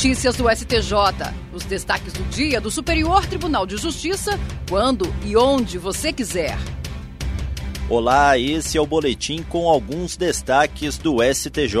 Notícias do STJ. Os destaques do dia do Superior Tribunal de Justiça, quando e onde você quiser. Olá, esse é o boletim com alguns destaques do STJ.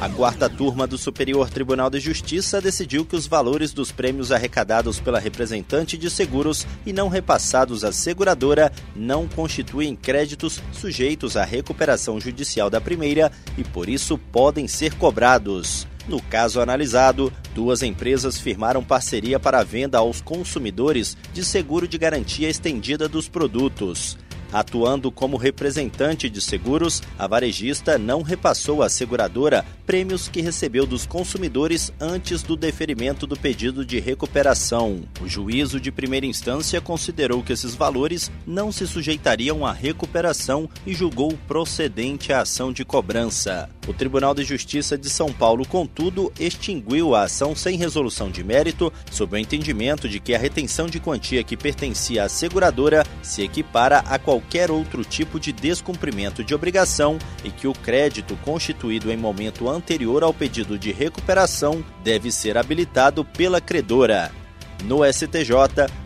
A quarta turma do Superior Tribunal de Justiça decidiu que os valores dos prêmios arrecadados pela representante de seguros e não repassados à seguradora não constituem créditos sujeitos à recuperação judicial da primeira e, por isso, podem ser cobrados. No caso analisado, duas empresas firmaram parceria para a venda aos consumidores de seguro de garantia estendida dos produtos. Atuando como representante de seguros, a varejista não repassou à seguradora prêmios que recebeu dos consumidores antes do deferimento do pedido de recuperação. O juízo de primeira instância considerou que esses valores não se sujeitariam à recuperação e julgou procedente a ação de cobrança. O Tribunal de Justiça de São Paulo, contudo, extinguiu a ação sem resolução de mérito, sob o entendimento de que a retenção de quantia que pertencia à seguradora se equipara a qualquer outro tipo de descumprimento de obrigação e que o crédito constituído em momento anterior ao pedido de recuperação deve ser habilitado pela credora. No STJ,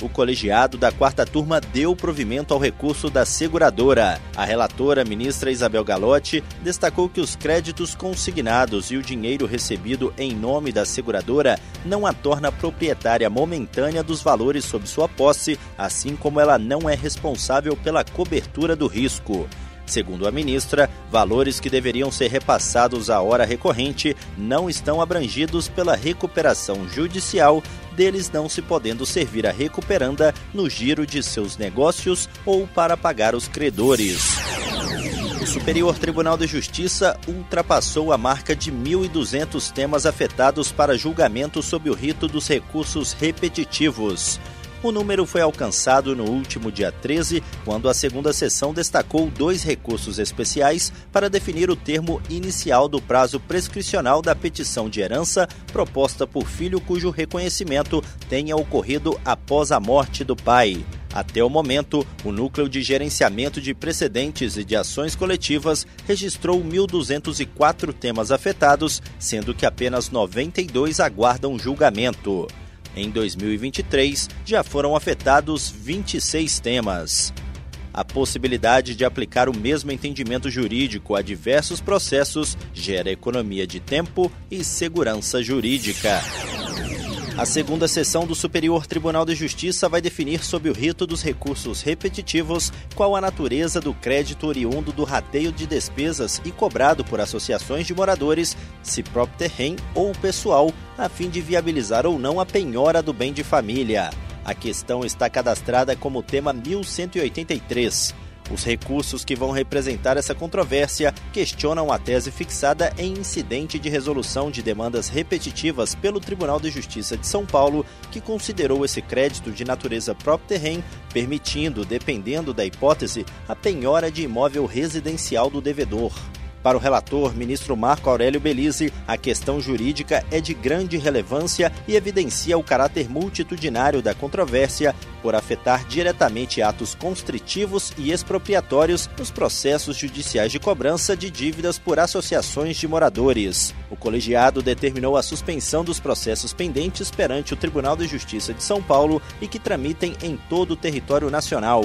o colegiado da quarta turma deu provimento ao recurso da seguradora. A relatora, ministra Isabel Galotti, destacou que os créditos consignados e o dinheiro recebido em nome da seguradora não a torna proprietária momentânea dos valores sob sua posse, assim como ela não é responsável pela cobertura do risco. Segundo a ministra, valores que deveriam ser repassados à hora recorrente não estão abrangidos pela recuperação judicial, deles não se podendo servir a recuperanda no giro de seus negócios ou para pagar os credores. O Superior Tribunal de Justiça ultrapassou a marca de 1.200 temas afetados para julgamento sob o rito dos recursos repetitivos. O número foi alcançado no último dia 13, quando a segunda sessão destacou dois recursos especiais para definir o termo inicial do prazo prescricional da petição de herança proposta por filho cujo reconhecimento tenha ocorrido após a morte do pai. Até o momento, o Núcleo de Gerenciamento de Precedentes e de Ações Coletivas registrou 1.204 temas afetados, sendo que apenas 92 aguardam julgamento. Em 2023, já foram afetados 26 temas. A possibilidade de aplicar o mesmo entendimento jurídico a diversos processos gera economia de tempo e segurança jurídica. A segunda sessão do Superior Tribunal de Justiça vai definir sob o rito dos recursos repetitivos qual a natureza do crédito oriundo do rateio de despesas e cobrado por associações de moradores, se próprio terreno ou pessoal, a fim de viabilizar ou não a penhora do bem de família. A questão está cadastrada como tema 1183. Os recursos que vão representar essa controvérsia questionam a tese fixada em incidente de resolução de demandas repetitivas pelo Tribunal de Justiça de São Paulo, que considerou esse crédito de natureza próprio terreno, permitindo, dependendo da hipótese, a penhora de imóvel residencial do devedor. Para o relator, ministro Marco Aurélio Belize, a questão jurídica é de grande relevância e evidencia o caráter multitudinário da controvérsia por afetar diretamente atos constritivos e expropriatórios nos processos judiciais de cobrança de dívidas por associações de moradores. O colegiado determinou a suspensão dos processos pendentes perante o Tribunal de Justiça de São Paulo e que tramitem em todo o território nacional.